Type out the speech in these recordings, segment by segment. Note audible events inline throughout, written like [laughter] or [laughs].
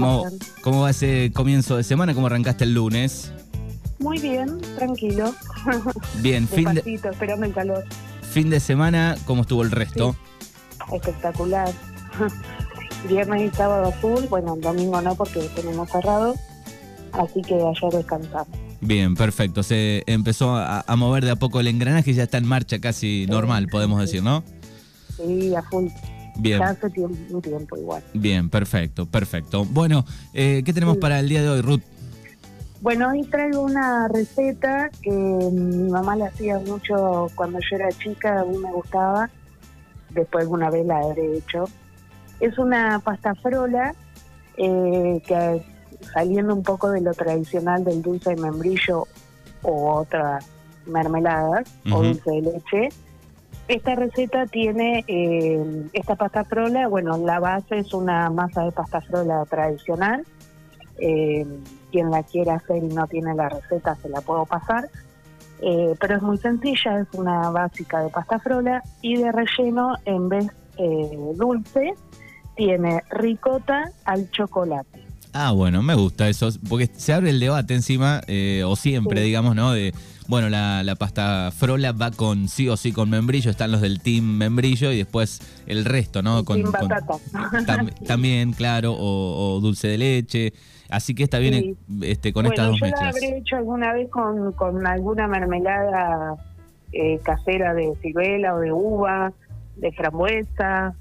¿Cómo? ¿Cómo va ese comienzo de semana? ¿Cómo arrancaste el lunes? Muy bien, tranquilo. Bien, [laughs] fin de, esperando el calor. fin de semana, ¿cómo estuvo el resto? Espectacular. [laughs] Viernes y sábado full. Bueno, el domingo no porque tenemos cerrado. Así que ayer descansamos. Bien, perfecto. Se empezó a, a mover de a poco el engranaje y ya está en marcha casi normal, podemos decir, ¿no? Sí, a full. Bien, Ya hace tiempo, un tiempo igual. bien, perfecto, perfecto. Bueno, eh, ¿qué tenemos Sí. para el día de hoy, Ruth? Bueno, hoy traigo una receta que mi mamá la hacía mucho cuando yo era chica, a mí me gustaba. Después alguna vez la habré hecho. Es una pasta frola eh, que saliendo un poco de lo tradicional del dulce de membrillo o otras mermeladas o dulce de leche. Esta receta tiene eh, esta pasta frola, bueno, la base es una masa de pasta frola tradicional. Eh, quien la quiera hacer y no tiene la receta se la puedo pasar. Eh, pero es muy sencilla, es una básica de pasta frola y de relleno en vez eh, dulce tiene ricota al chocolate. Ah, bueno, me gusta eso, porque se abre el debate encima, eh, o siempre, Sí. digamos, ¿no? De, bueno, la, la pasta frola va con sí o sí con membrillo, están los del team membrillo y después el resto, ¿no? Con, con- batata. tam- [laughs] [laughs] también, claro, o, o dulce de leche. Así que está bien Sí. este, con bueno, estas dos yo habré hecho alguna vez con, con alguna mermelada eh, casera de ciruela o de uva, de frambuesa.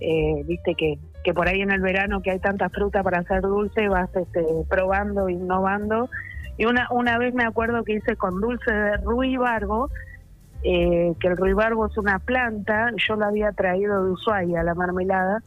eh, Viste que, que por ahí en el verano que hay tanta fruta para hacer dulce vas este, probando, innovando. Y una, una vez me acuerdo que hice con dulce de ruibarbo, eh, que el ruibarbo es una planta, yo la había traído de Ushuaia, la mermelada,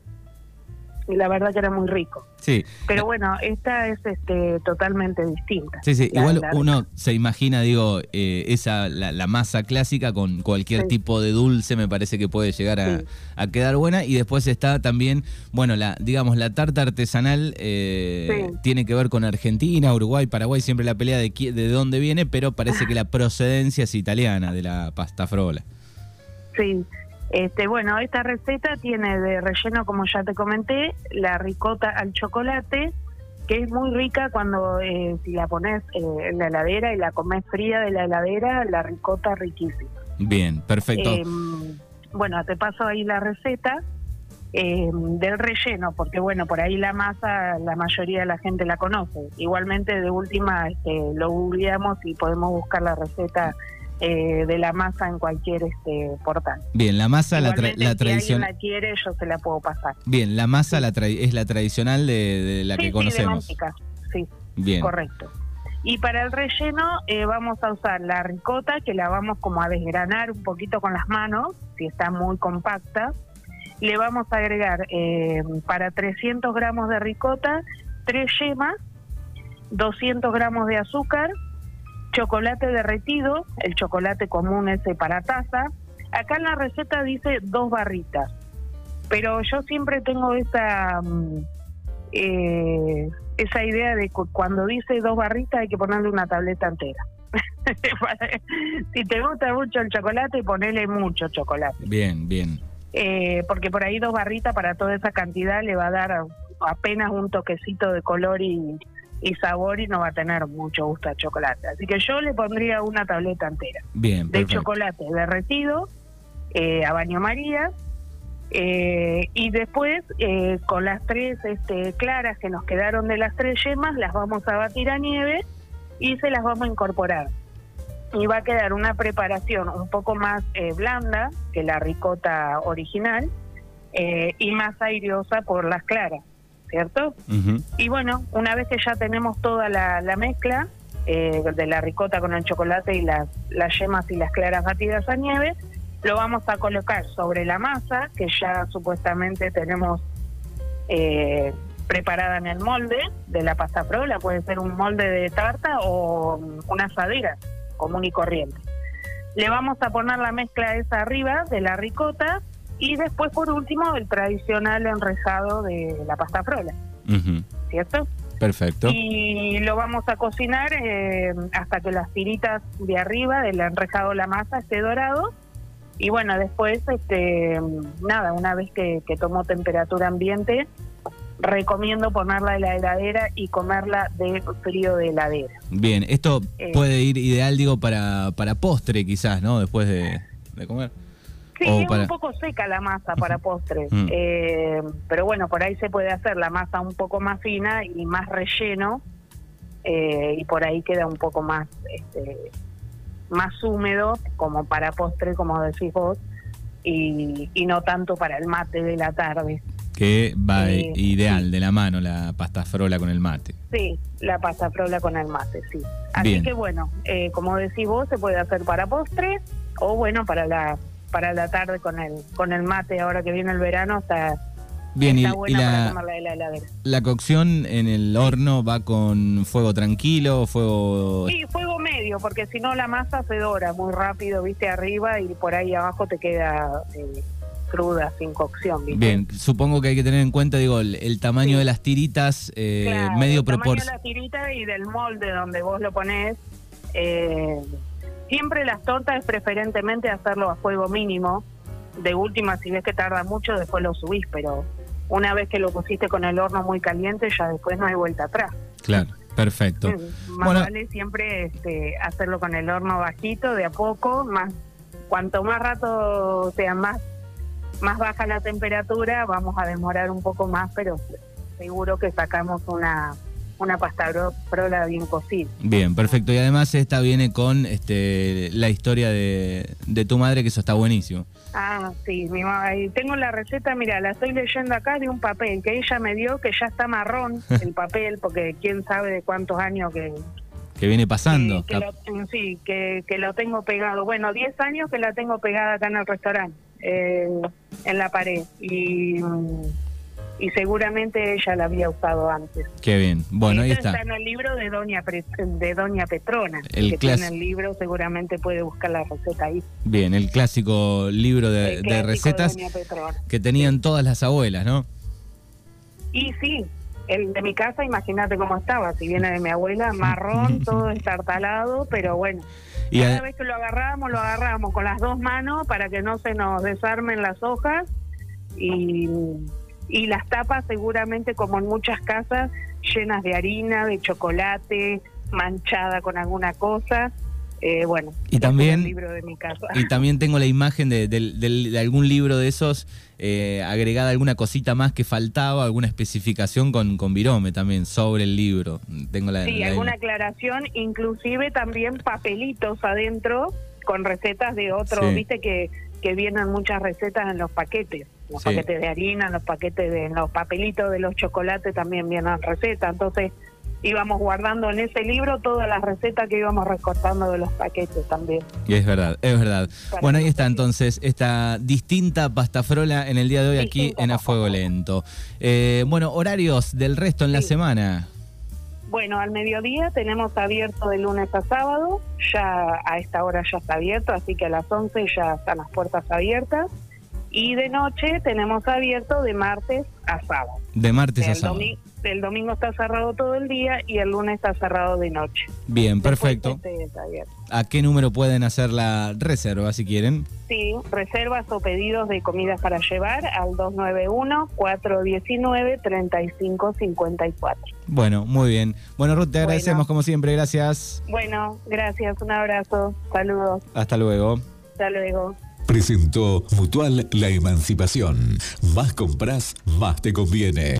y la verdad que era muy rico. Sí, Pero bueno, esta es este totalmente distinta. sí, sí. La- Igual la- uno se imagina, digo, eh, esa la, la masa clásica con cualquier Sí. tipo de dulce me parece que puede llegar a, Sí. a quedar buena. Y después está también, bueno, la digamos, la tarta artesanal eh, Sí. tiene que ver con Argentina, Uruguay, Paraguay, siempre la pelea de, de dónde viene, pero parece que la [laughs] procedencia es italiana de la pasta frola. Sí. Este, bueno, esta receta tiene de relleno, como ya te comenté, la ricota al chocolate, que es muy rica cuando eh, si la pones eh, en la heladera y la comes fría de la heladera, la ricota riquísima. Bien, perfecto. Eh, bueno, te paso ahí la receta eh, del relleno, porque bueno, por ahí la masa la mayoría de la gente la conoce. Igualmente de última este, lo googleamos y podemos buscar la receta eh, de la masa en cualquier este portal. Bien, la masa, la, tra- la si alguien tradición. la quiere, yo se la puedo pasar. Bien, la masa la tra- es la tradicional de, de la sí, que sí, de conocemos. manteca. Sí, Bien. correcto. Y para el relleno eh, vamos a usar la ricota, que la vamos como a desgranar un poquito con las manos, si está muy compacta. Le vamos a agregar eh, para 300 gramos de ricota, tres yemas, 200 gramos de azúcar, chocolate derretido, el chocolate común ese para taza. Acá en la receta dice dos barritas, pero yo siempre tengo esa mm, eh, esa idea de cu- cuando dice dos barritas hay que ponerle una tableta entera. [laughs] si te gusta mucho el chocolate, ponele mucho chocolate. Bien, bien. Eh, porque por ahí dos barritas para toda esa cantidad le va a dar apenas un toquecito de color y, y sabor y no va a tener mucho gusto a chocolate. Así que yo le pondría una tableta entera Bien, de perfecto. chocolate derretido eh, a baño María. eh, y después, eh, con las tres este, claras que nos quedaron de las tres yemas, las vamos a batir a nieve y se las vamos a incorporar. Y va a quedar una preparación un poco más eh, blanda que la ricota original y más aireosa por las claras, ¿cierto? Y bueno, una vez que ya tenemos toda la, la mezcla eh, de la ricota con el chocolate y las, las yemas y las claras batidas a nieve, lo vamos a colocar sobre la masa que ya supuestamente tenemos eh, preparada en el molde de la pasta frola. Puede ser un molde de tarta o una asadera común y corriente. Le vamos a poner la mezcla esa arriba de la ricota y después por último el tradicional enrejado de la pasta frola. ¿cierto? Perfecto. Y lo vamos a cocinar eh, hasta que las tiritas de arriba del enrejado la masa esté dorado. Y bueno, después, este, nada, una vez que, que tomó temperatura ambiente, recomiendo ponerla en la heladera y comerla de frío de heladera. Bien, esto Eh. puede ir ideal, digo, para, para postre quizás, ¿no? Después de, de comer. Sí, es para- un poco seca la masa para postre, Mm. eh, pero bueno, por ahí se puede hacer la masa un poco más fina y más relleno, eh, y por ahí queda un poco más, este, más húmedo, como para postre, como decís vos, y, y no tanto para el mate de la tarde. Que va Sí, ideal, de la mano, la pasta frola con el mate. Sí, la pasta frola con el mate, sí. Así Bien. que bueno, eh, como decís vos, se puede hacer para postre o bueno, para la para la tarde con el con el mate, ahora que viene el verano, está, Bien, y, está y buena para la, comerla de la heladera. la cocción en el horno va con fuego tranquilo, fuego... Sí, fuego medio, porque si no la masa se dora muy rápido, viste, arriba y por ahí abajo te queda eh, cruda, sin cocción, viste. Bien, supongo que hay que tener en cuenta, digo, el, el tamaño Sí. de las tiritas, eh, Claro, medio el tamaño de proporcional. la tirita y del molde donde vos lo ponés. eh, siempre las tortas es preferentemente hacerlo a fuego mínimo. De última, si ves que tarda mucho, después lo subís, pero una vez que lo pusiste con el horno muy caliente, ya después no hay vuelta atrás. Claro, perfecto. Más Bueno. vale siempre este, hacerlo con el horno bajito, de a poco, más cuanto más rato sea más más baja la temperatura, vamos a demorar un poco más, pero seguro que sacamos una una pasta bro- frola bien cocida. Bien, perfecto. Y además esta viene con este, la historia de, de tu madre, que eso está buenísimo. Ah, sí, mi mamá, y tengo la receta, mira, la estoy leyendo acá de un papel que ella me dio, que ya está marrón [laughs] el papel, porque quién sabe de cuántos años que, Que viene pasando. que, que lo, sí, que, que lo tengo pegado. Bueno, 10 años que la tengo pegada acá en el restaurante, eh, en la pared. Y, mm, y seguramente ella la había usado antes. Qué bien. Bueno, ahí Esto está. en el libro de Doña, Pre- de Doña Petrona. El que tiene el libro, seguramente puede buscar la receta ahí. Bien, el clásico libro de, El de clásico recetas que tenían todas las abuelas, ¿no? Y sí, el de mi casa, imagínate cómo estaba. Si viene de mi abuela, [laughs] marrón, [laughs] todo estartalado, pero bueno. Y Cada a- vez que lo agarramos, lo agarramos con las dos manos para que no se nos desarmen las hojas y, y las tapas seguramente como en muchas casas llenas de harina, de chocolate, manchada con alguna cosa. Eh, bueno, Y ese también- el libro de mi casa. y también tengo la imagen de, del- de algún libro de esos, eh, agregada alguna cosita más que faltaba, alguna especificación con, con virome también sobre el libro. Tengo la, Sí, la- alguna aclaración, inclusive también papelitos adentro con recetas de otros, Sí. viste que, que vienen muchas recetas en los paquetes, los Sí. paquetes de harina, los paquetes de los papelitos de los chocolates también vienen recetas, entonces íbamos guardando en ese libro todas las recetas que íbamos recortando de los paquetes también. Y es verdad, es verdad. Para Bueno, ahí está entonces esta distinta pasta frola en el día de hoy aquí en A Fuego. Lento. Eh, bueno, horarios del resto en la semana. Bueno, al mediodía tenemos abierto de lunes a sábado, ya a esta hora ya está abierto, así que a las 11 ya están las puertas abiertas. Y de noche tenemos abierto de martes a sábado. De martes a sábado. domi- el domingo está cerrado todo el día y el lunes está cerrado de noche. Bien, perfecto. este. ¿A qué número pueden hacer la reserva si quieren? Sí, reservas o pedidos de comidas para llevar al 291-419-3554. Bueno, muy bien. Bueno, Ruth, te Bueno. agradecemos como siempre. Gracias. Bueno, gracias, un abrazo, saludos, Hasta luego. hasta luego. Presentó Mutual La Emancipación. Más compras, más te conviene.